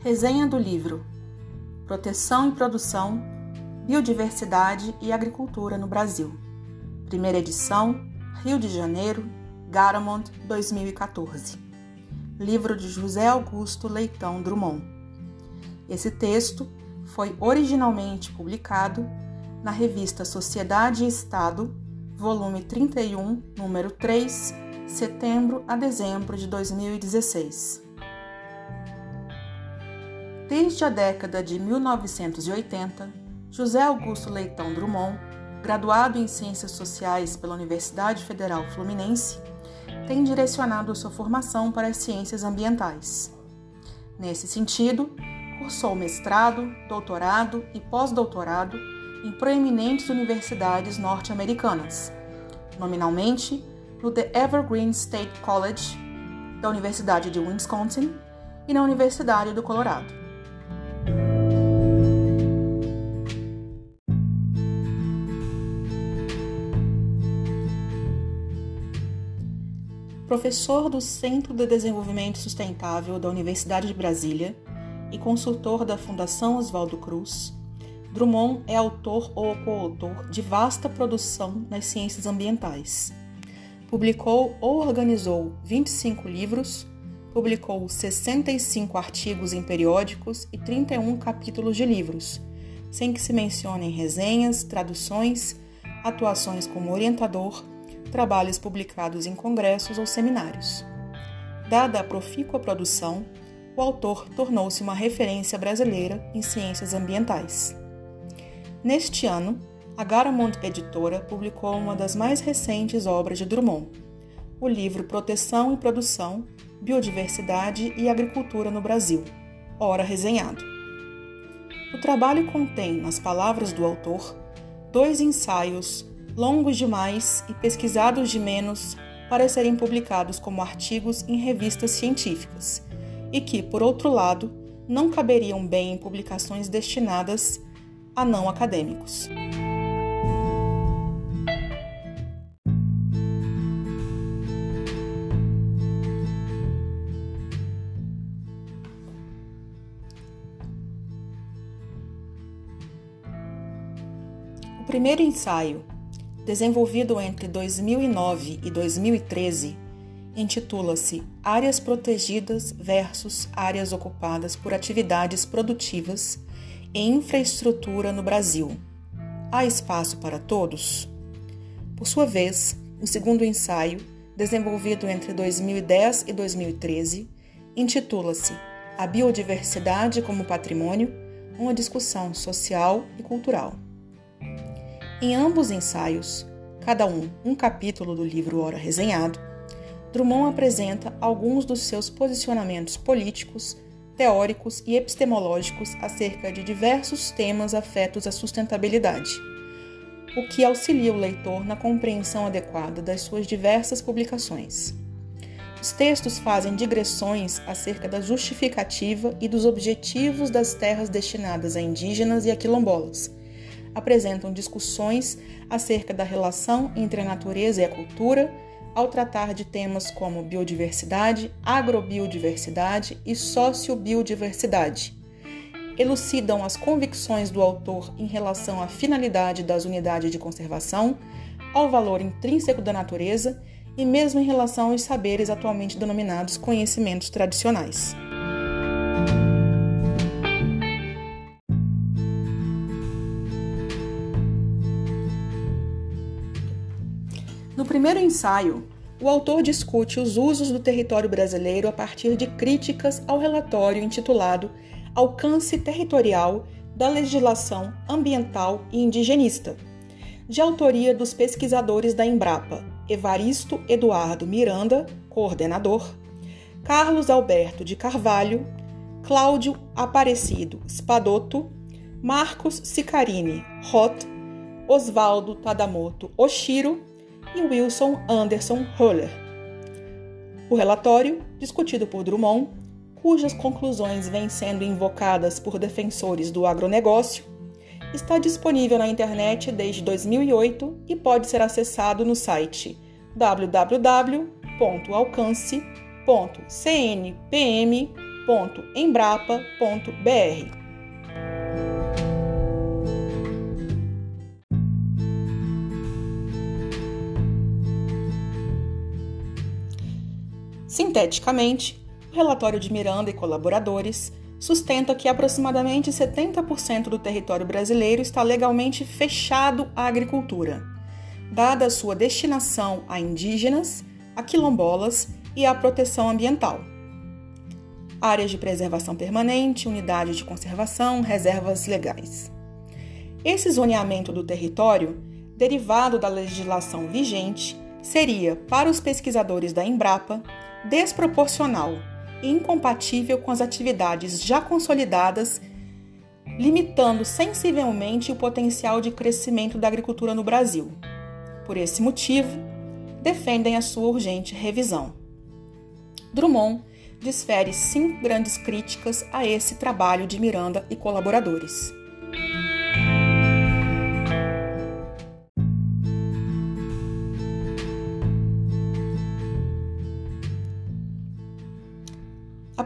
Resenha do livro Proteção e Produção, Biodiversidade e Agricultura no Brasil. Primeira edição, Rio de Janeiro, Garamond, 2014. Livro de José Augusto Leitão Drummond. Esse texto foi originalmente publicado na revista Sociedade e Estado, volume 31, número 3, setembro a dezembro de 2016. Desde a década de 1980, José Augusto Leitão Drummond, graduado em Ciências Sociais pela Universidade Federal Fluminense, tem direcionado sua formação para as ciências ambientais. Nesse sentido, cursou mestrado, doutorado e pós-doutorado em proeminentes universidades norte-americanas, nominalmente no The Evergreen State College da Universidade de Wisconsin e na Universidade do Colorado. Professor do Centro de Desenvolvimento Sustentável da Universidade de Brasília e consultor da Fundação Oswaldo Cruz, Drummond é autor ou coautor de vasta produção nas ciências ambientais. Publicou ou organizou 25 livros, publicou 65 artigos em periódicos e 31 capítulos de livros, sem que se mencionem resenhas, traduções, atuações como orientador trabalhos publicados em congressos ou seminários. Dada a profícua produção, o autor tornou-se uma referência brasileira em ciências ambientais. Neste ano, a Garamond Editora publicou uma das mais recentes obras de Drummond, o livro Proteção e Produção, Biodiversidade e Agricultura no Brasil, ora resenhado. O trabalho contém, nas palavras do autor, dois ensaios longos demais e pesquisados de menos para serem publicados como artigos em revistas científicas, e que, por outro lado, não caberiam bem em publicações destinadas a não acadêmicos. O primeiro ensaio, desenvolvido entre 2009 e 2013, intitula-se Áreas Protegidas versus Áreas Ocupadas por Atividades Produtivas e Infraestrutura no Brasil. Há espaço para todos? Por sua vez, o segundo ensaio, desenvolvido entre 2010 e 2013, intitula-se A Biodiversidade como Patrimônio, uma discussão social e cultural. Em ambos ensaios, cada um um capítulo do livro Ora Resenhado, Drummond apresenta alguns dos seus posicionamentos políticos, teóricos e epistemológicos acerca de diversos temas afetos à sustentabilidade, o que auxilia o leitor na compreensão adequada das suas diversas publicações. Os textos fazem digressões acerca da justificativa e dos objetivos das terras destinadas a indígenas e a quilombolas apresentam discussões acerca da relação entre a natureza e a cultura, ao tratar de temas como biodiversidade, agrobiodiversidade e sociobiodiversidade. Elucidam as convicções do autor em relação à finalidade das unidades de conservação, ao valor intrínseco da natureza e mesmo em relação aos saberes atualmente denominados conhecimentos tradicionais. Primeiro ensaio, o autor discute os usos do território brasileiro a partir de críticas ao relatório intitulado Alcance Territorial da Legislação Ambiental e Indigenista, de autoria dos pesquisadores da Embrapa, Evaristo Eduardo Miranda, coordenador, Carlos Alberto de Carvalho, Cláudio Aparecido Spadotto, Marcos Sicarini Roth, Oswaldo Tadamoto Oshiro e Wilson Anderson Höller. O relatório, discutido por Drummond, cujas conclusões vêm sendo invocadas por defensores do agronegócio, está disponível na internet desde 2008 e pode ser acessado no site www.alcance.cnpm.br. Sinteticamente, o relatório de Miranda e colaboradores sustenta que aproximadamente 70% do território brasileiro está legalmente fechado à agricultura, dada sua destinação a indígenas, a quilombolas e à proteção ambiental. Áreas de preservação permanente, unidades de conservação, reservas legais. Esse zoneamento do território, derivado da legislação vigente, seria, para os pesquisadores da Embrapa, desproporcional e incompatível com as atividades já consolidadas, limitando sensivelmente o potencial de crescimento da agricultura no Brasil. Por esse motivo, defendem a sua urgente revisão. Drummond desfere cinco grandes críticas a esse trabalho de Miranda e colaboradores.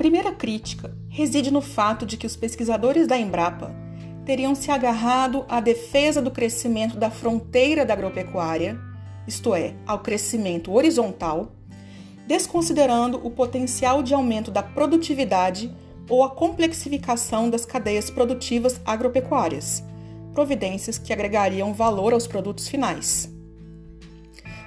Primeira crítica reside no fato de que os pesquisadores da Embrapa teriam se agarrado à defesa do crescimento da fronteira da agropecuária, isto é, ao crescimento horizontal, desconsiderando o potencial de aumento da produtividade ou a complexificação das cadeias produtivas agropecuárias, providências que agregariam valor aos produtos finais.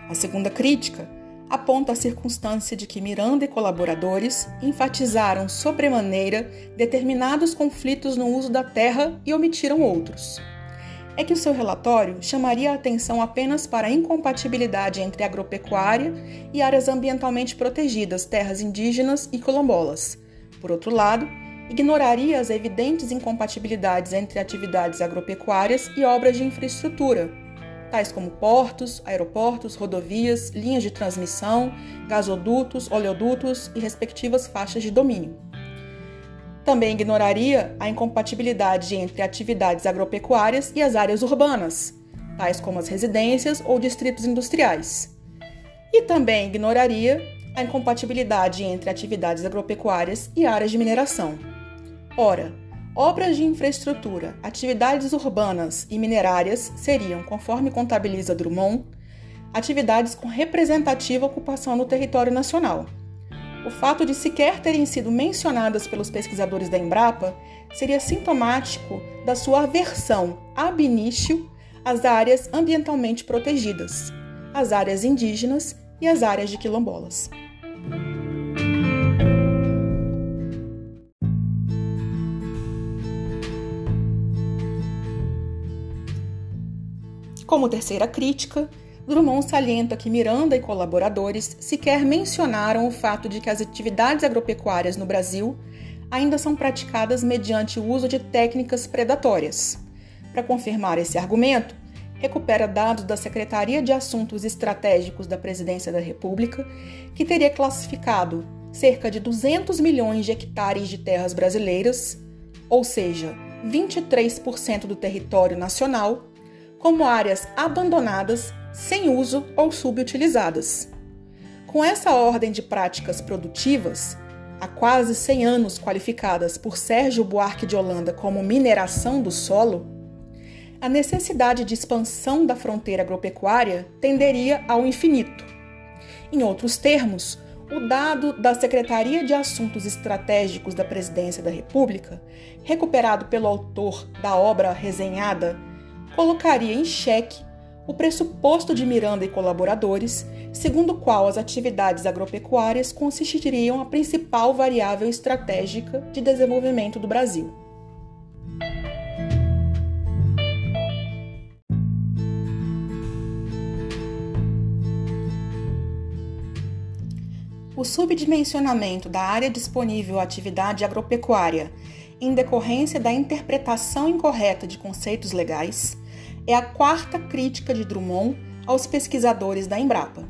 A segunda crítica aponta a circunstância de que Miranda e colaboradores enfatizaram sobremaneira determinados conflitos no uso da terra e omitiram outros. É que o seu relatório chamaria a atenção apenas para a incompatibilidade entre agropecuária e áreas ambientalmente protegidas, terras indígenas e quilombolas. Por outro lado, ignoraria as evidentes incompatibilidades entre atividades agropecuárias e obras de infraestrutura, tais como portos, aeroportos, rodovias, linhas de transmissão, gasodutos, oleodutos e respectivas faixas de domínio. Também ignoraria a incompatibilidade entre atividades agropecuárias e as áreas urbanas, tais como as residências ou distritos industriais. E também ignoraria a incompatibilidade entre atividades agropecuárias e áreas de mineração. Ora, Obras de infraestrutura, atividades urbanas e minerárias seriam, conforme contabiliza Drummond, atividades com representativa ocupação no território nacional. O fato de sequer terem sido mencionadas pelos pesquisadores da Embrapa seria sintomático da sua aversão ab início às áreas ambientalmente protegidas, as áreas indígenas e as áreas de quilombolas. Como terceira crítica, Drummond salienta que Miranda e colaboradores sequer mencionaram o fato de que as atividades agropecuárias no Brasil ainda são praticadas mediante o uso de técnicas predatórias. Para confirmar esse argumento, recupera dados da Secretaria de Assuntos Estratégicos da Presidência da República, que teria classificado cerca de 200 milhões de hectares de terras brasileiras, ou seja, 23% do território nacional, como áreas abandonadas, sem uso ou subutilizadas. Com essa ordem de práticas produtivas, há quase 100 anos qualificadas por Sérgio Buarque de Holanda como mineração do solo, a necessidade de expansão da fronteira agropecuária tenderia ao infinito. Em outros termos, o dado da Secretaria de Assuntos Estratégicos da Presidência da República, recuperado pelo autor da obra resenhada colocaria em xeque o pressuposto de Miranda e colaboradores, segundo o qual as atividades agropecuárias constituiriam a principal variável estratégica de desenvolvimento do Brasil. O subdimensionamento da área disponível à atividade agropecuária em decorrência da interpretação incorreta de conceitos legais é a quarta crítica de Drummond aos pesquisadores da Embrapa.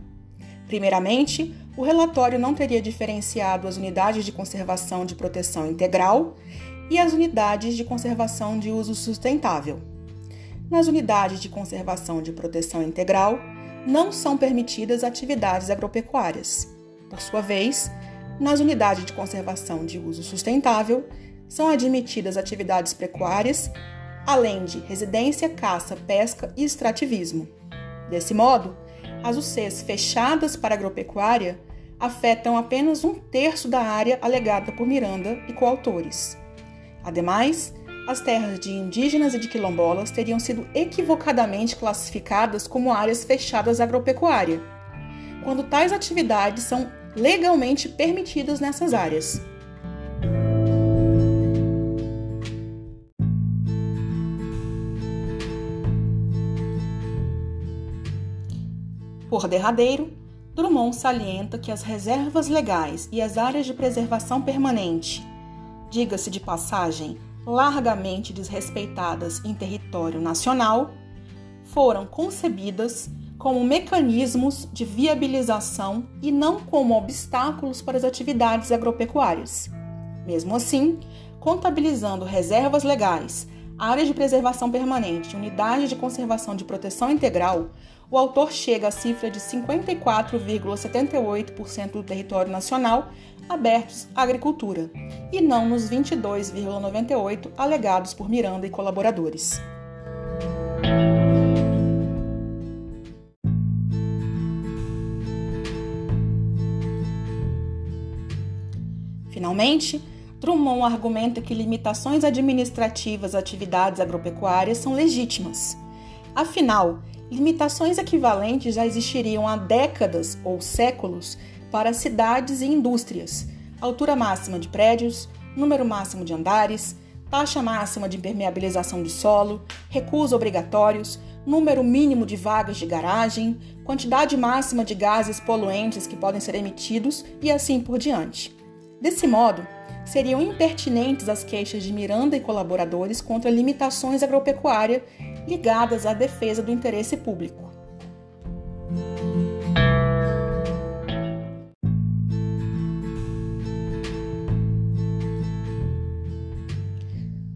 Primeiramente, o relatório não teria diferenciado as unidades de conservação de proteção integral e as unidades de conservação de uso sustentável. Nas unidades de conservação de proteção integral, não são permitidas atividades agropecuárias. Por sua vez, nas unidades de conservação de uso sustentável, são admitidas atividades pecuárias, além de residência, caça, pesca e extrativismo. Desse modo, as UCs fechadas para agropecuária afetam apenas um terço da área alegada por Miranda e coautores. Ademais, as terras de indígenas e de quilombolas teriam sido equivocadamente classificadas como áreas fechadas agropecuária, quando tais atividades são legalmente permitidas nessas áreas. Por derradeiro, Drummond salienta que as reservas legais e as áreas de preservação permanente, diga-se de passagem, largamente desrespeitadas em território nacional, foram concebidas como mecanismos de viabilização e não como obstáculos para as atividades agropecuárias. Mesmo assim, contabilizando reservas legais, áreas de preservação permanente e unidades de conservação de proteção integral, o autor chega à cifra de 54,78% do território nacional abertos à agricultura, e não nos 22,98% alegados por Miranda e colaboradores. Finalmente, Drummond argumenta que limitações administrativas às atividades agropecuárias são legítimas. Afinal, limitações equivalentes já existiriam há décadas ou séculos para cidades e indústrias: altura máxima de prédios, número máximo de andares, taxa máxima de impermeabilização de solo, recursos obrigatórios, número mínimo de vagas de garagem, quantidade máxima de gases poluentes que podem ser emitidos e assim por diante. Desse modo, seriam impertinentes as queixas de Miranda e colaboradores contra limitações agropecuárias ligadas à defesa do interesse público.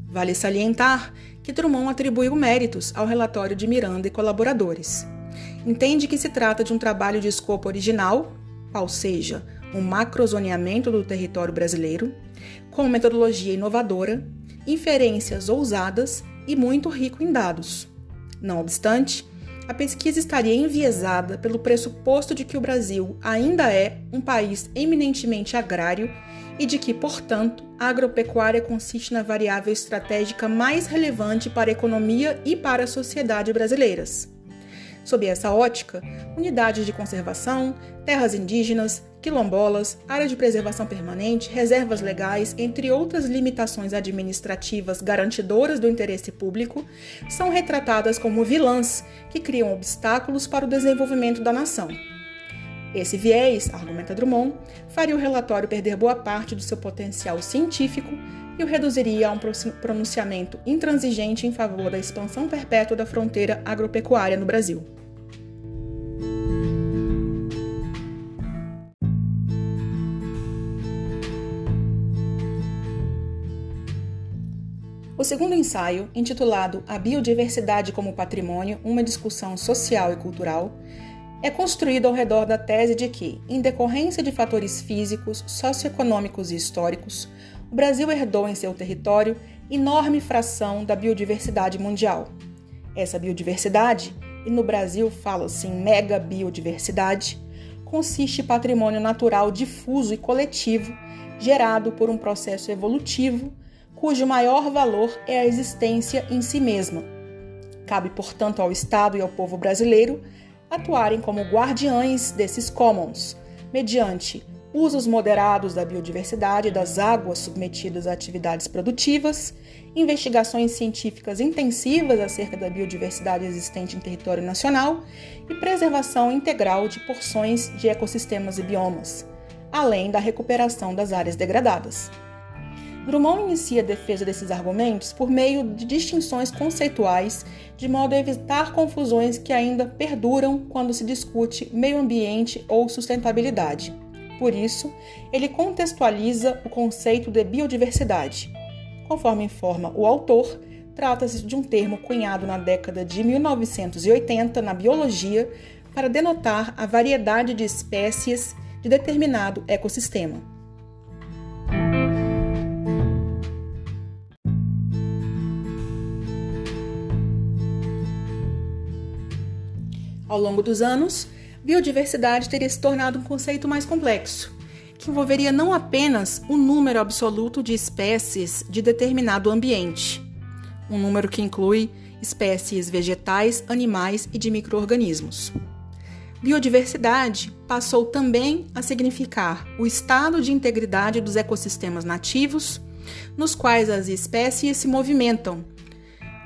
Vale salientar que Drummond atribuiu méritos ao relatório de Miranda e colaboradores. Entende que se trata de um trabalho de escopo original, ou seja, um macrozoneamento do território brasileiro, com metodologia inovadora, inferências ousadas e muito rico em dados. Não obstante, a pesquisa estaria enviesada pelo pressuposto de que o Brasil ainda é um país eminentemente agrário e de que, portanto, a agropecuária consiste na variável estratégica mais relevante para a economia e para a sociedade brasileiras. Sob essa ótica, unidades de conservação, terras indígenas, quilombolas, área de preservação permanente, reservas legais, entre outras limitações administrativas garantidoras do interesse público, são retratadas como vilãs que criam obstáculos para o desenvolvimento da nação. Esse viés, argumenta Drummond, faria o relatório perder boa parte do seu potencial científico e o reduziria a um pronunciamento intransigente em favor da expansão perpétua da fronteira agropecuária no Brasil. O segundo ensaio, intitulado A Biodiversidade como Patrimônio, uma discussão social e cultural, é construído ao redor da tese de que, em decorrência de fatores físicos, socioeconômicos e históricos, o Brasil herdou em seu território enorme fração da biodiversidade mundial. Essa biodiversidade, e no Brasil fala-se em mega biodiversidade, consiste em patrimônio natural difuso e coletivo, gerado por um processo evolutivo, cujo maior valor é a existência em si mesma. Cabe, portanto, ao Estado e ao povo brasileiro atuarem como guardiães desses commons, mediante usos moderados da biodiversidade das águas submetidas a atividades produtivas, investigações científicas intensivas acerca da biodiversidade existente em território nacional e preservação integral de porções de ecossistemas e biomas, além da recuperação das áreas degradadas. Drummond inicia a defesa desses argumentos por meio de distinções conceituais, de modo a evitar confusões que ainda perduram quando se discute meio ambiente ou sustentabilidade. Por isso, ele contextualiza o conceito de biodiversidade. Conforme informa o autor, trata-se de um termo cunhado na década de 1980 na biologia para denotar a variedade de espécies de determinado ecossistema. Ao longo dos anos, biodiversidade teria se tornado um conceito mais complexo, que envolveria não apenas o número absoluto de espécies de determinado ambiente, um número que inclui espécies vegetais, animais e de microorganismos. Biodiversidade passou também a significar o estado de integridade dos ecossistemas nativos, nos quais as espécies se movimentam,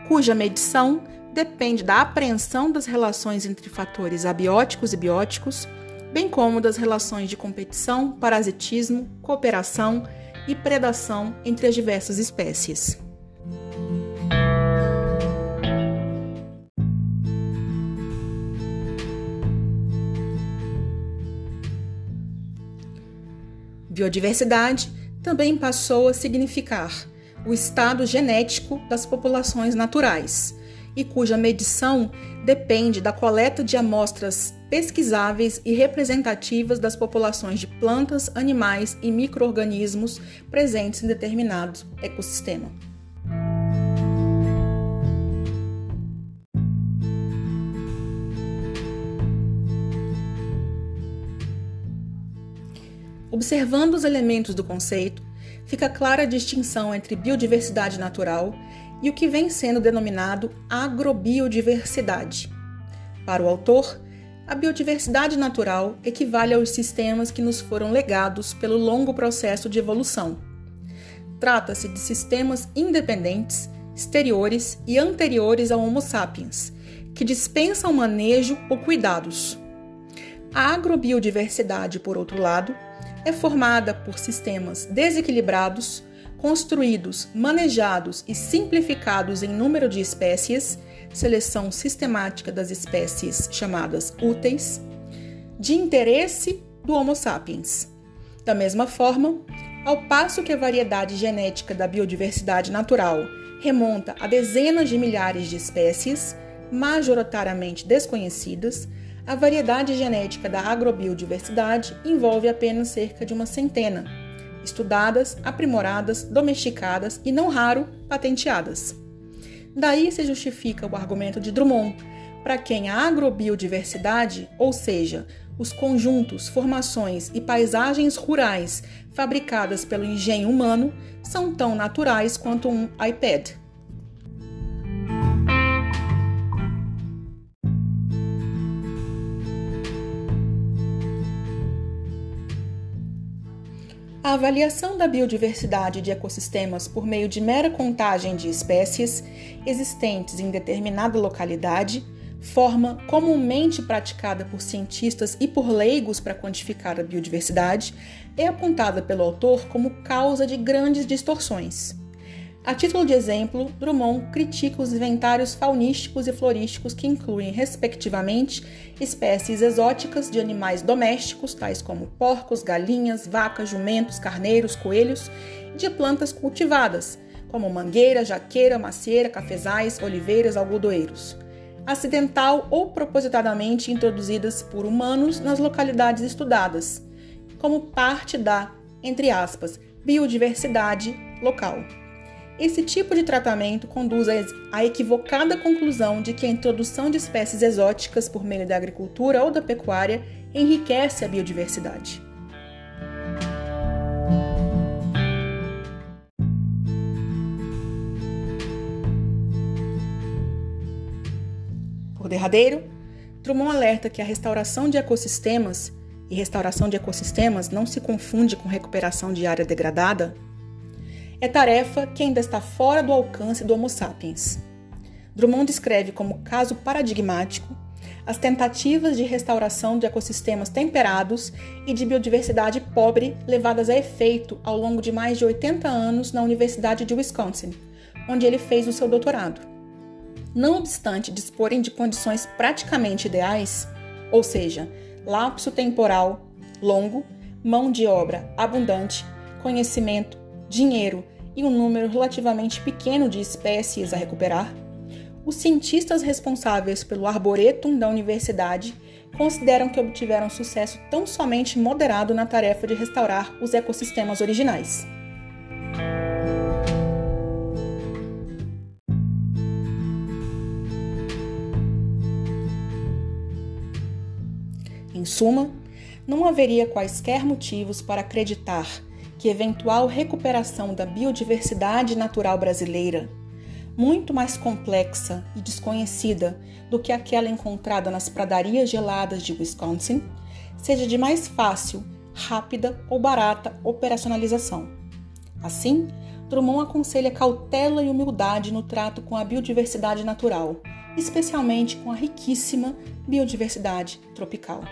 cuja medição depende da apreensão das relações entre fatores abióticos e bióticos, bem como das relações de competição, parasitismo, cooperação e predação entre as diversas espécies. Biodiversidade também passou a significar o estado genético das populações naturais e cuja medição depende da coleta de amostras pesquisáveis e representativas das populações de plantas, animais e microorganismos presentes em determinado ecossistema. Observando os elementos do conceito, fica clara a distinção entre biodiversidade natural e o que vem sendo denominado agrobiodiversidade. Para o autor, a biodiversidade natural equivale aos sistemas que nos foram legados pelo longo processo de evolução. Trata-se de sistemas independentes, exteriores e anteriores ao Homo sapiens, que dispensam manejo ou cuidados. A agrobiodiversidade, por outro lado, é formada por sistemas desequilibrados, construídos, manejados e simplificados em número de espécies, seleção sistemática das espécies chamadas úteis, de interesse do Homo sapiens. Da mesma forma, ao passo que a variedade genética da biodiversidade natural remonta a dezenas de milhares de espécies, majoritariamente desconhecidas, a variedade genética da agrobiodiversidade envolve apenas cerca de uma centena, estudadas, aprimoradas, domesticadas e, não raro, patenteadas. Daí se justifica o argumento de Drummond, para quem a agrobiodiversidade, ou seja, os conjuntos, formações e paisagens rurais fabricadas pelo engenho humano, são tão naturais quanto um iPad. A avaliação da biodiversidade de ecossistemas por meio de mera contagem de espécies existentes em determinada localidade, forma comumente praticada por cientistas e por leigos para quantificar a biodiversidade, é apontada pelo autor como causa de grandes distorções. A título de exemplo, Drummond critica os inventários faunísticos e florísticos que incluem, respectivamente, espécies exóticas de animais domésticos, tais como porcos, galinhas, vacas, jumentos, carneiros, coelhos, e de plantas cultivadas, como mangueira, jaqueira, macieira, cafezais, oliveiras, algodoeiros, acidental ou propositadamente introduzidas por humanos nas localidades estudadas, como parte da, entre aspas, biodiversidade local. Esse tipo de tratamento conduz à equivocada conclusão de que a introdução de espécies exóticas por meio da agricultura ou da pecuária enriquece a biodiversidade. Por derradeiro, Drummond alerta que a restauração de ecossistemas e restauração de ecossistemas não se confunde com recuperação de área degradada é tarefa que ainda está fora do alcance do Homo sapiens. Drummond descreve como caso paradigmático as tentativas de restauração de ecossistemas temperados e de biodiversidade pobre levadas a efeito ao longo de mais de 80 anos na Universidade de Wisconsin, onde ele fez o seu doutorado. Não obstante disporem de condições praticamente ideais, ou seja, lapso temporal longo, mão de obra abundante, conhecimento, dinheiro e um número relativamente pequeno de espécies a recuperar, os cientistas responsáveis pelo Arboretum da universidade consideram que obtiveram sucesso tão somente moderado na tarefa de restaurar os ecossistemas originais. Em suma, não haveria quaisquer motivos para acreditar que eventual recuperação da biodiversidade natural brasileira, muito mais complexa e desconhecida do que aquela encontrada nas pradarias geladas de Wisconsin, seja de mais fácil, rápida ou barata operacionalização. Assim, Drummond aconselha cautela e humildade no trato com a biodiversidade natural, especialmente com a riquíssima biodiversidade tropical.